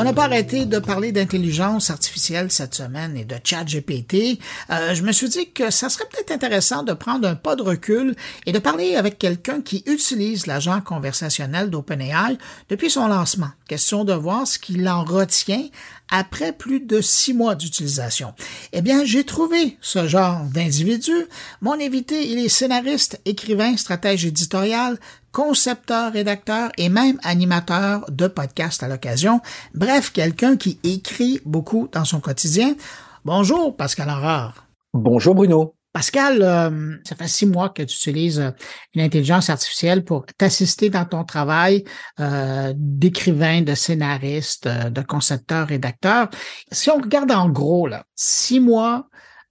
On n'a pas arrêté de parler d'intelligence artificielle cette semaine et de chat GPT. Euh, je me suis dit que ça serait peut-être intéressant de prendre un pas de recul et de parler avec quelqu'un qui utilise l'agent conversationnel d'OpenAI depuis son lancement. Question de voir ce qu'il en retient après plus de six mois d'utilisation. Eh bien, j'ai trouvé ce genre d'individu. Mon invité, il est scénariste, écrivain, stratège éditorial, concepteur, rédacteur et même animateur de podcast à l'occasion. Bref, quelqu'un qui écrit beaucoup dans son quotidien. Bonjour, Pascal Aurore. Bonjour, Bruno. Pascal, euh, ça fait six mois que tu utilises euh, une intelligence artificielle pour t'assister dans ton travail euh, d'écrivain, de scénariste, de concepteur, rédacteur. Si on regarde en gros, là, six mois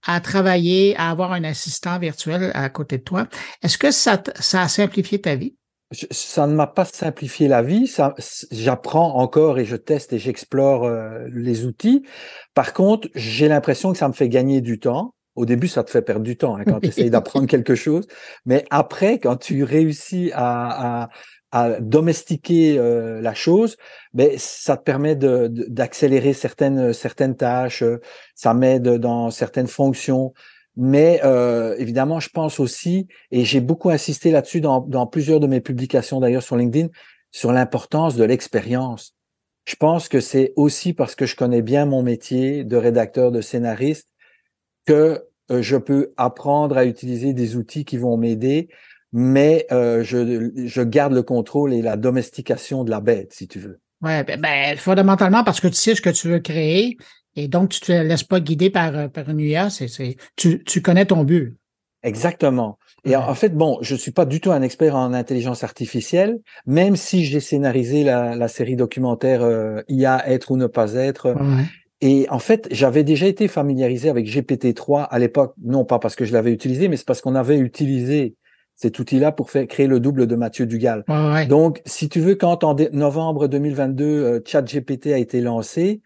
à travailler, à avoir un assistant virtuel à côté de toi, est-ce que ça, ça a simplifié ta vie? Ça ne m'a pas simplifié la vie. Ça, j'apprends encore et je teste et j'explore les outils. Par contre, j'ai l'impression que ça me fait gagner du temps. Au début, ça te fait perdre du temps hein, quand tu essayes d'apprendre quelque chose. Mais après, quand tu réussis à, à, à domestiquer euh, la chose, ben ça te permet d'accélérer certaines certaines tâches, ça m'aide dans certaines fonctions. Mais euh, évidemment, je pense aussi, et j'ai beaucoup insisté là-dessus dans, plusieurs de mes publications d'ailleurs sur LinkedIn, sur l'importance de l'expérience. Je pense que c'est aussi parce que je connais bien mon métier de rédacteur, de scénariste, que euh, je peux apprendre à utiliser des outils qui vont m'aider, mais euh, je, je, garde le contrôle et la domestication de la bête, si tu veux. Ouais, ben, ben, fondamentalement parce que tu sais ce que tu veux créer et donc tu te laisses pas guider par, euh, par une IA, c'est, tu, tu connais ton but. Exactement. Et en fait, bon, je suis pas du tout un expert en intelligence artificielle, même si j'ai scénarisé la, la série documentaire euh, IA être ou ne pas être. Ouais. Et en fait, j'avais déjà été familiarisé avec GPT-3 à l'époque, non pas parce que je l'avais utilisé, mais c'est parce qu'on avait utilisé cet outil-là pour faire créer le double de Mathieu Dugal. Ouais. Donc, si tu veux, quand en novembre 2022, euh, ChatGPT a été lancé,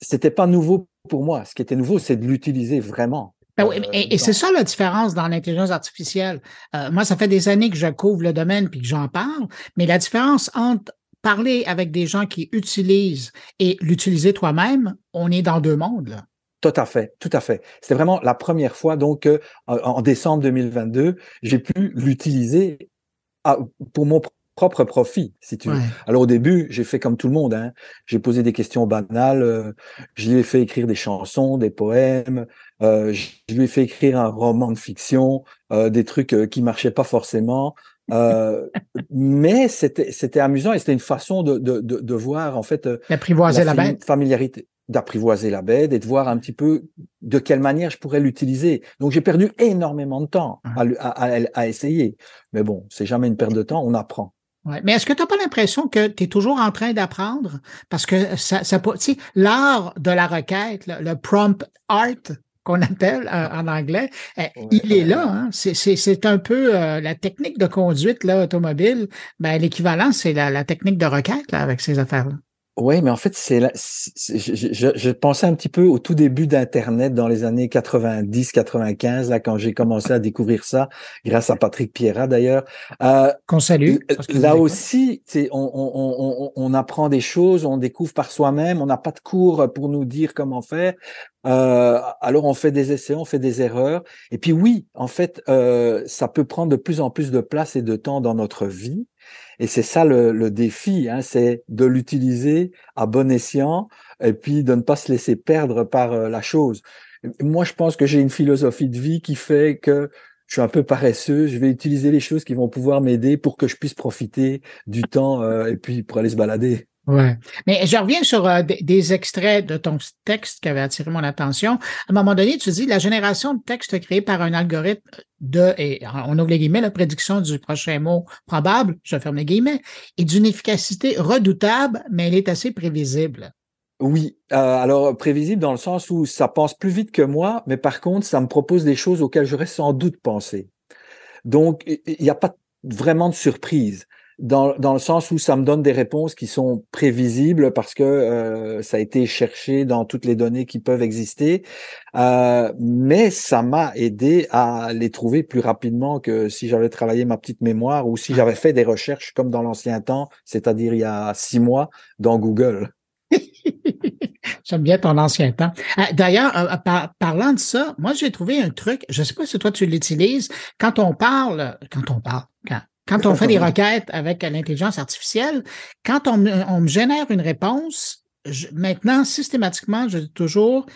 c'était pas nouveau pour moi. Ce qui était nouveau, c'est de l'utiliser vraiment. Ben oui, et, et c'est ça la différence dans l'intelligence artificielle. Euh, moi, ça fait des années que je couvre le domaine puis que j'en parle, mais la différence entre parler avec des gens qui utilisent et l'utiliser toi-même, on est dans deux mondes. Là. Tout à fait, tout à fait. C'était vraiment la première fois, donc euh, en décembre 2022, j'ai pu l'utiliser pour mon propre profit, si tu veux. Ouais. Alors au début, j'ai fait comme tout le monde. Hein. J'ai posé des questions banales. Euh, je lui ai fait écrire des chansons, des poèmes. Euh, je lui ai fait écrire un roman de fiction, euh, des trucs euh, qui marchaient pas forcément. Euh, mais c'était c'était amusant et c'était une façon de, de, de, de, voir en fait d'apprivoiser la, la bête familiarité d'apprivoiser la bête et de voir un petit peu de quelle manière je pourrais l'utiliser. Donc j'ai perdu énormément de temps à, à, à, à essayer. Mais bon, c'est jamais une perte de temps, on apprend. Ouais. Mais est-ce que tu n'as pas l'impression que tu es toujours en train d'apprendre? Parce que ça, ça l'art de la requête, le, le prompt art, qu'on appelle euh, en anglais, ouais, il est là. Hein? C'est un peu euh, la technique de conduite là, automobile. Ben, L'équivalent, c'est la, la, technique de requête là, avec ces affaires-là. Oui, mais en fait, c'est je, je, je, pensais un petit peu au tout début d'Internet dans les années 90, 95, là, quand j'ai commencé à découvrir ça, grâce à Patrick Pierrat d'ailleurs. Euh, Qu'on salue. Là aussi, on, on, on, on, apprend des choses, on découvre par soi-même, on n'a pas de cours pour nous dire comment faire. Euh, alors on fait des essais, on fait des erreurs. Et puis oui, en fait, euh, ça peut prendre de plus en plus de place et de temps dans notre vie. Et c'est ça le, le défi, hein, c'est de l'utiliser à bon escient et puis de ne pas se laisser perdre par euh, la chose. Moi, je pense que j'ai une philosophie de vie qui fait que je suis un peu paresseux, je vais utiliser les choses qui vont pouvoir m'aider pour que je puisse profiter du temps euh, et puis pour aller se balader. Ouais. Mais je reviens sur euh, des, extraits de ton texte qui avait attiré mon attention. À un moment donné, tu dis la génération de texte créée par un algorithme de, et on ouvre les guillemets, la prédiction du prochain mot probable, je ferme les guillemets, est d'une efficacité redoutable, mais elle est assez prévisible. Oui, euh, alors prévisible dans le sens où ça pense plus vite que moi, mais par contre, ça me propose des choses auxquelles j'aurais sans doute pensé. Donc, il n'y a pas vraiment de surprise dans, dans le sens où ça me donne des réponses qui sont prévisibles parce que euh, ça a été cherché dans toutes les données qui peuvent exister, euh, mais ça m'a aidé à les trouver plus rapidement que si j'avais travaillé ma petite mémoire ou si j'avais fait des recherches comme dans l'ancien temps, c'est-à-dire il y a six mois dans Google. J'aime bien ton ancien temps. Euh, d'ailleurs, euh, parlant de ça, moi j'ai trouvé un truc, je ne sais pas si toi tu l'utilises, quand on parle, quand on parle, quand, on fait des requêtes avec l'intelligence artificielle, quand on, me génère une réponse, maintenant, systématiquement, je dis toujours,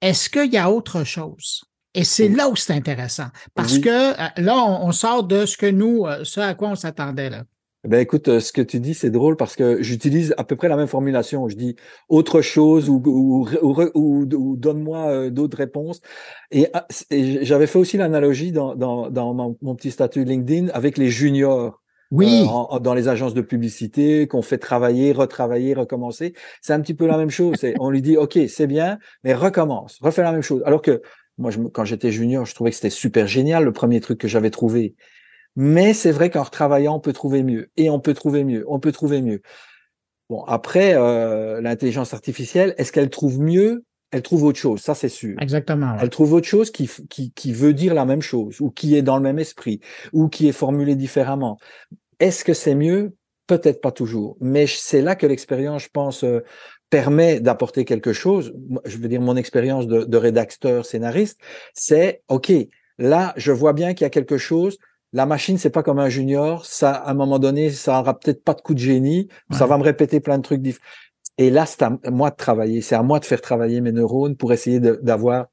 est-ce qu'il y a autre chose? Et c'est là où c'est intéressant. Parce que là, on, sort de ce que nous, ce à quoi on s'attendait là. Eh ben écoute, euh, ce que tu dis, c'est drôle parce que j'utilise à peu près la même formulation. Je dis autre chose ou, ou, ou, donne-moi euh, d'autres réponses. Et, ah, j'avais fait aussi l'analogie dans, dans, dans mon, petit statut LinkedIn avec les juniors. Oui. Euh, dans les agences de publicité, qu'on fait travailler, retravailler, recommencer. C'est un petit peu la même chose. On lui dit, OK, c'est bien, mais recommence, refais la même chose. Alors que moi, je, quand j'étais junior, je trouvais que c'était super génial, le premier truc que j'avais trouvé. Mais c'est vrai qu'en retravaillant, on peut trouver mieux. Et on peut trouver mieux. On peut trouver mieux. Bon, après, euh, l'intelligence artificielle, est-ce qu'elle trouve mieux? Elle trouve autre chose, ça c'est sûr. Exactement. Elle trouve autre chose qui, qui, qui veut dire la même chose, ou qui est dans le même esprit, ou qui est formulé différemment. Est-ce que c'est mieux? Peut-être pas toujours. Mais c'est là que l'expérience, je pense, euh, permet d'apporter quelque chose. Je veux dire, mon expérience de, de rédacteur, scénariste, c'est, OK, là, je vois bien qu'il y a quelque chose, la machine, c'est pas comme un junior. Ça, à un moment donné, ça aura peut-être pas de coup de génie. Ça va me répéter plein de trucs différents. Et là, c'est à moi de travailler. C'est à moi de faire travailler mes neurones pour essayer d'avoir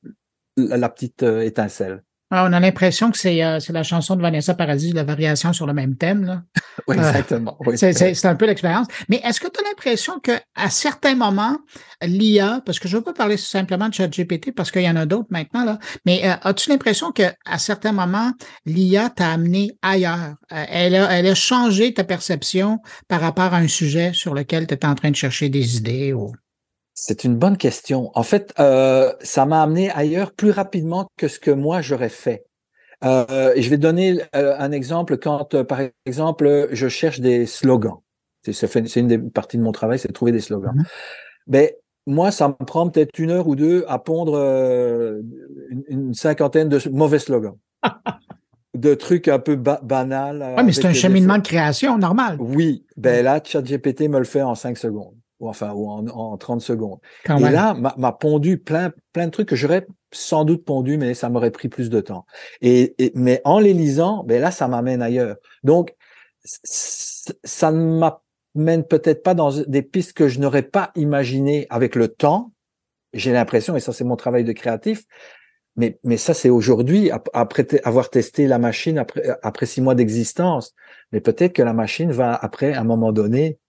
la petite euh, étincelle. Ah, on a l'impression que euh, c'est la chanson de Vanessa Paradis, la variation sur le même thème. Là. oui, exactement. c'est un peu l'expérience. Mais est-ce que tu as l'impression qu'à certains moments, l'IA, parce que je ne veux pas parler simplement de ChatGPT parce qu'il y en a d'autres maintenant, là, mais euh, as-tu l'impression qu'à certains moments, l'IA t'a amené ailleurs? Euh, elle, a, elle a changé ta perception par rapport à un sujet sur lequel tu étais en train de chercher des idées ou... C'est une bonne question. En fait, euh, ça m'a amené ailleurs plus rapidement que ce que moi j'aurais fait. Euh, je vais donner euh, un exemple quand, euh, par exemple, je cherche des slogans. C'est une des parties de mon travail, c'est de trouver des slogans. Mm Ben, moi, ça me prend peut-être une heure ou deux à pondre une, cinquantaine de mauvais slogans. de trucs un peu banals. Oui, mais c'est un cheminement de création normal. Oui, ben là, ChatGPT me le fait en cinq secondes ou enfin ou en, en 30 secondes. et là, m'a pondu plein plein de trucs que j'aurais sans doute pondu, mais ça m'aurait pris plus de temps. Et, mais en les lisant, ben là, ça m'amène ailleurs. Donc, ça ne m'amène peut-être pas dans des pistes que je n'aurais pas imaginées avec le temps. J'ai l'impression, et ça c'est mon travail de créatif, mais, mais ça c'est aujourd'hui, après avoir testé la machine après, après six mois d'existence. Mais peut-être que la machine va, après, à un moment donné,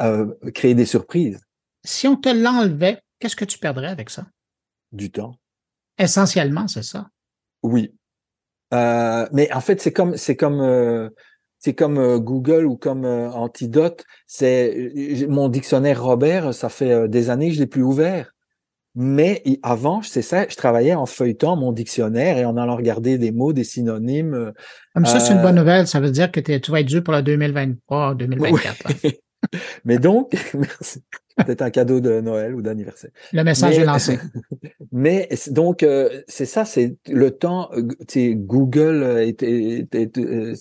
euh, créer des surprises. Si on te l'enlevait, qu'est-ce que tu perdrais avec ça? Du temps. Essentiellement, c'est ça. Oui. Euh, mais en fait, c'est comme c'est comme euh, c'est comme Google ou comme Antidote. C'est mon dictionnaire Robert. Ça fait des années que je l'ai plus ouvert. Mais avant, c'est ça, je travaillais en feuilletant mon dictionnaire et en allant regarder des mots, des synonymes. Comme ça, c'est une bonne nouvelle. Ça veut dire que tu vas être dû pour la 2023, 2024. Mais donc, merci. Peut-être un cadeau de Noël ou d'anniversaire. Le message est lancé. Mais donc, euh, c'est ça, c'est le temps, euh, tu Google et, euh,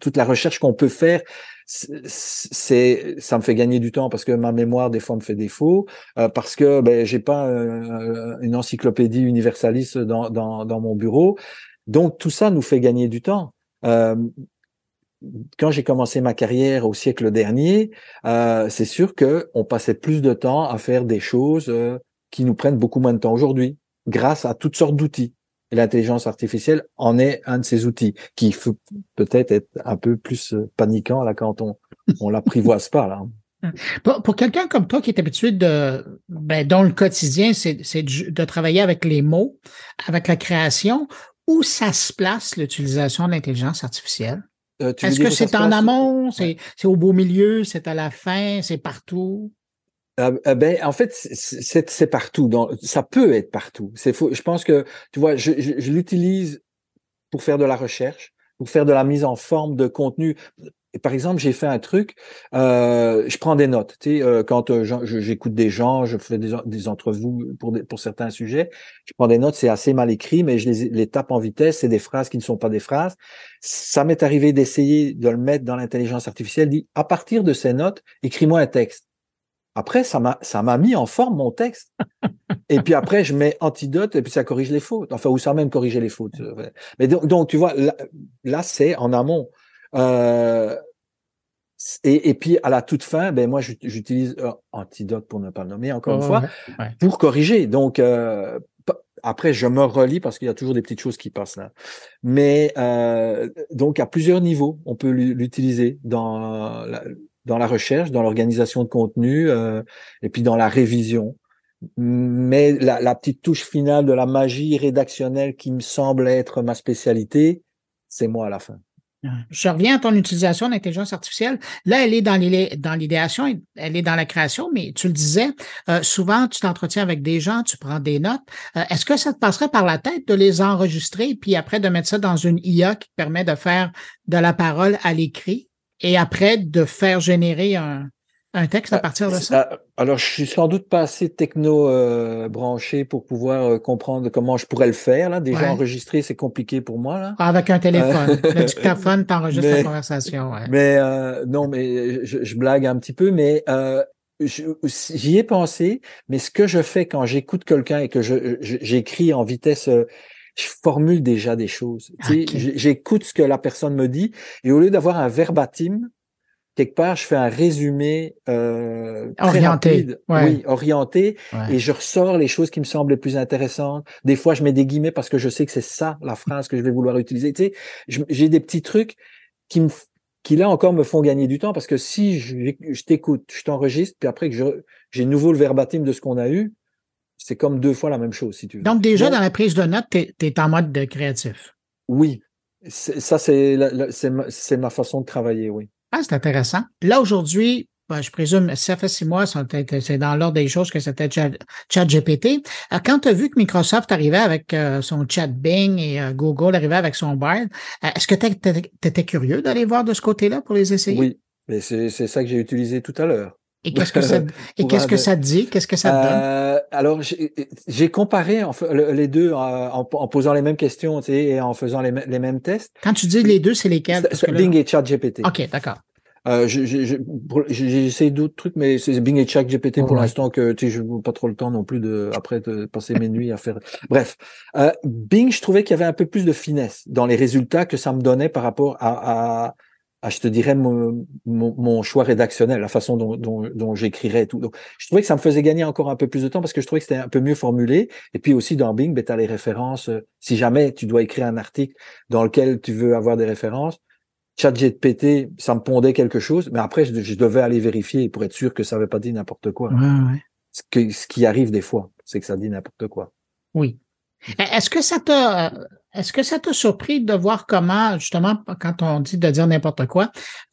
toute la recherche qu'on peut faire, c'est ça me fait gagner du temps parce que ma mémoire des fois me fait défaut parce que ben j'ai pas une encyclopédie universaliste dans, dans, dans mon bureau donc tout ça nous fait gagner du temps quand j'ai commencé ma carrière au siècle dernier, euh, c'est sûr que on passait plus de temps à faire des choses euh, qui nous prennent beaucoup moins de temps aujourd'hui, grâce à toutes sortes d'outils. L'intelligence artificielle en est un de ces outils qui peut-être être un peu plus euh, paniquant là quand on on l'apprivoise pas là. Pour, pour quelqu'un comme toi qui est habitué de, ben, dont le quotidien, c'est de travailler avec les mots, avec la création, où ça se place l'utilisation de l'intelligence artificielle? Euh, Est-ce que c'est en amont, c'est au beau milieu, c'est à la fin, c'est partout? Euh, euh, ben, en fait, c'est partout. Dans, ça peut être partout. C'est Je pense que, tu vois, je, je l'utilise pour faire de la recherche, pour faire de la mise en forme de contenu par exemple, j'ai fait un truc, euh, je prends des notes. Tu sais, euh, quand euh, j'écoute des gens, je fais des, entrevues pour, certains sujets, je prends des notes, c'est assez mal écrit, mais je les, tape en vitesse, c'est des phrases qui ne sont pas des phrases. Ça m'est arrivé d'essayer de le mettre dans l'intelligence artificielle, dit, à partir de ces notes, écris-moi un texte. Après, ça m'a, ça m'a mis en forme mon texte. et puis après, je mets antidote et puis ça corrige les fautes. Enfin, ou ça même corriger les fautes. Mais donc, donc tu vois, là, c'est en amont. Euh, et, et, puis à la toute fin, ben moi j'utilise euh, antidote pour ne pas le nommer encore une fois pour corriger. Donc euh, après je me relis parce qu'il y a toujours des petites choses qui passent là. Mais euh, donc à plusieurs niveaux, on peut l'utiliser dans la, dans la recherche, dans l'organisation de contenu euh, et puis dans la révision. Mais la, la, petite touche finale de la magie rédactionnelle qui me semble être ma spécialité, c'est moi à la fin. Je reviens à ton utilisation d'intelligence artificielle. Là, elle est dans l'idéation, elle est dans la création, mais tu le disais, euh, souvent, tu t'entretiens avec des gens, tu prends des notes. Euh, est-ce que ça te passerait par la tête de les enregistrer, puis après de mettre ça dans une IA qui permet de faire de la parole à l'écrit? et après de faire générer un, un texte à ah, partir de ça? Ah, alors, je suis sans doute pas assez techno euh, branché pour pouvoir euh, comprendre comment je pourrais le faire. Là. Déjà enregistrer, c'est compliqué pour moi. Là. Avec un téléphone. Euh, le dictaphone, t'enregistres la conversation. Ouais. Mais non, mais je, je, blague un petit peu, mais j'y ai pensé. Mais ce que je fais quand j'écoute quelqu'un et que j'écris en vitesse je formule déjà des choses. J'écoute ce que la personne me dit et au lieu d'avoir un verbatim, quelque part, je fais un résumé euh, orienté, oui, orienté, et je ressors les choses qui me semblent les plus intéressantes. Des fois, je mets des guillemets parce que je sais que c'est ça la phrase que je vais vouloir utiliser. Tu sais, j'ai des petits trucs qui me qui là encore me font gagner du temps parce que si je, je t'écoute, je t'enregistre, puis après que j'ai nouveau le verbatim de ce qu'on a eu, c'est comme deux fois la même chose, si tu veux. Donc, déjà, dans la prise de notes, tu es, en mode de créatif. Oui. Ça, c'est ma façon de travailler, oui. Ah, c'est intéressant. Là, aujourd'hui, ben, je présume, ça fait six mois, c'est dans l'ordre des choses que c'était ChatGPT. Euh, quand tu as vu que Microsoft arrivait avec euh, son chat Bing et euh, Google arrivait avec son Bard, est-ce que tu étais curieux d'aller voir de ce côté-là pour les essayer? Oui, mais c'est ça que j'ai utilisé tout à l'heure. Et qu'est-ce que ça, et qu'est-ce que ça dit? Qu'est-ce que ça donne? Euh, alors, j'ai comparé en, les deux en, posant les mêmes questions, tu sais, et en faisant les, mêmes tests. Quand tu dis les deux, c'est lesquels? Bing et ChatGPT. OK, d'accord. Euh, j'ai essayé d'autres trucs, mais c'est Bing et ChatGPT pour l'instant que tu sais, je n'ai pas trop le temps non plus de après de passer mes nuits à faire. Bref, euh, Bing, je trouvais qu'il y avait un peu plus de finesse dans les résultats que ça me donnait par rapport à, à ah, je te dirais, mon, mon, choix rédactionnel, la façon dont, dont, dont j'écrirais tout. Donc, je trouvais que ça me faisait gagner encore un peu plus de temps parce que je trouvais que c'était un peu mieux formulé. Et puis aussi dans Bing, ben, tu as les références. Euh, si jamais tu dois écrire un article dans lequel tu veux avoir des références, ChatGPT, ça me pondait quelque chose, mais après, je, devais aller vérifier pour être sûr que ça n'avait pas dit n'importe quoi. Ce, que, ce qui arrive des fois, c'est que ça dit n'importe quoi. Oui. Est-ce que ça t'a est-ce que ça t'a surpris de voir comment, justement, quand on dit de dire n'importe quoi,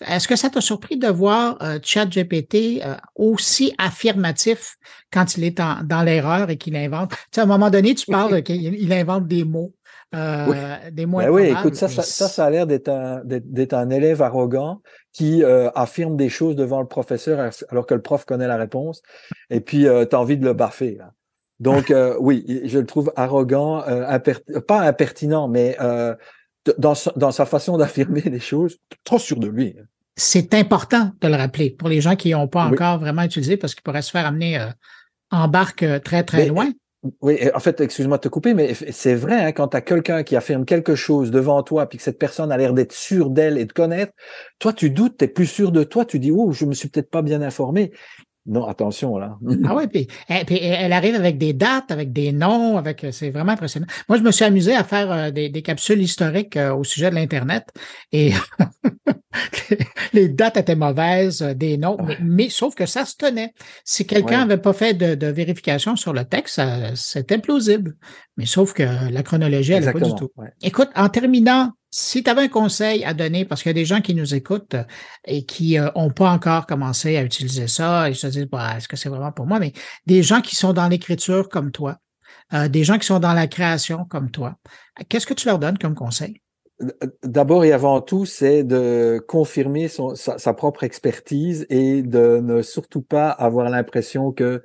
est-ce que ça t'a surpris de voir euh, ChatGPT euh, aussi affirmatif quand il est dans l'erreur et qu'il invente? Tu sais, à un moment donné, tu parles qu'il invente des mots. Euh, des mots ben oui, écoute, ça, ça, ça, a l'air d'être un, d'être un élève arrogant qui euh, affirme des choses devant le professeur alors que le prof connaît la réponse. Et puis, euh, tu as envie de le baffer. Là. Donc euh, oui, je le trouve arrogant, euh, pas impertinent, mais euh, dans, dans sa façon d'affirmer les choses, trop sûr de lui. C'est important de le rappeler pour les gens qui n'ont pas encore vraiment utilisé parce qu'ils pourraient se faire amener en barque très très loin. Oui, en fait, excuse-moi de te couper, mais c'est vrai, hein, quand tu as quelqu'un qui affirme quelque chose devant toi, puis que cette personne a l'air d'être sûre d'elle et de connaître, toi, tu doutes, tu es plus sûr de toi, tu dis, oh, je me suis peut-être pas bien informé. Non, attention là. ah oui, puis, eh, puis, elle arrive avec des dates, avec des noms, avec c'est vraiment impressionnant. Moi, je me suis amusé à faire euh, des, des, capsules historiques euh, au sujet de l'internet et les dates étaient mauvaises, euh, des noms, mais, sauf que ça se tenait. Si quelqu'un n'avait pas fait de, de, vérification sur le texte, c'était plausible. Mais sauf que la chronologie, elle n'est pas du tout. Écoute, en terminant, si tu avais un conseil à donner, parce qu'il y a des gens qui nous écoutent euh, et qui n'ont euh, pas encore commencé à utiliser ça, ils se disent, bah, est-ce que c'est vraiment pour moi? Mais des gens qui sont dans l'écriture comme toi, euh, des gens qui sont dans la création comme toi, qu'est-ce que tu leur donnes comme conseil? D'abord et avant tout, c'est de confirmer sa, propre expertise et de ne surtout pas avoir l'impression que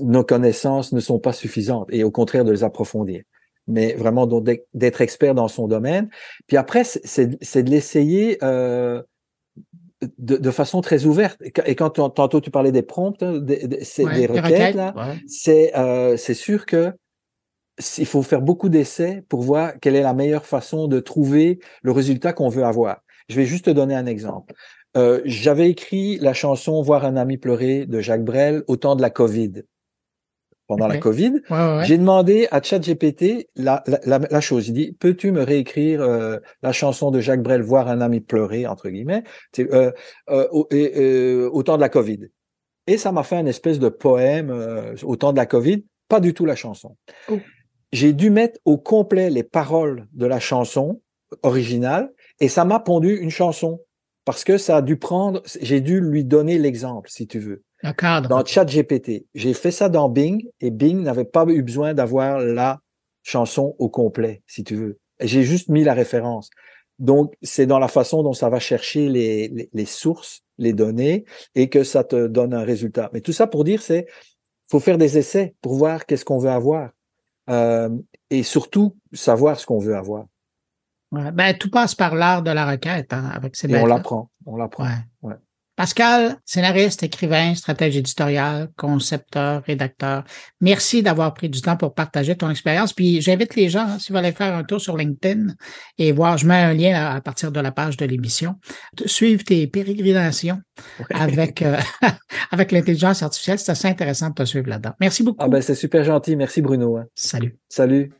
nos connaissances ne sont pas suffisantes et au contraire de les approfondir mais vraiment d'être expert dans son domaine. Puis après, c'est de l'essayer euh, de, façon très ouverte. Et quand tantôt tu parlais des prompts, hein, des, des, requêtes, là, c'est euh, sûr que il faut faire beaucoup d'essais pour voir quelle est la meilleure façon de trouver le résultat qu'on veut avoir. Je vais juste te donner un exemple. Euh, J'avais écrit la chanson Voir un ami pleurer de Jacques Brel au temps de la Covid pendant la COVID, j'ai demandé à ChatGPT la, la, la, chose. Il dit peux-tu me réécrire euh, la chanson de Jacques Brel, voir un ami pleurer entre guillemets, euh, euh, au, euh, au, temps de la COVID. Et ça m'a fait un espèce de poème euh, au temps de la COVID, pas du tout la chanson. Oh. J'ai dû mettre au complet les paroles de la chanson originale et ça m'a pondu une chanson parce que ça a dû prendre. J'ai dû lui donner l'exemple, si tu veux. Dans ChatGPT. J'ai fait ça dans Bing et Bing n'avait pas eu besoin d'avoir la chanson au complet, si tu veux. J'ai juste mis la référence. Donc, c'est dans la façon dont ça va chercher les, les, sources, les données, et que ça te donne un résultat. Mais tout ça pour dire, c'est faut faire des essais pour voir qu'est-ce qu'on veut avoir. Euh, et surtout, savoir ce qu'on veut avoir. ben, tout passe par l'art de la requête hein, avec ces Et on l'apprend, on l'apprend. Ouais. Pascal, scénariste, écrivain, stratège éditorial, concepteur, rédacteur, merci d'avoir pris du temps pour partager ton expérience. Puis j'invite les gens, si vous allez faire un tour sur LinkedIn et voir, je mets un lien à, partir de la page de l'émission, suivre tes pérégrinations avec, euh, avec l'intelligence artificielle. C'est assez intéressant de te suivre là-dedans. Merci beaucoup. Ah ben, c'est super gentil. Merci Bruno. Hein. Salut. Salut.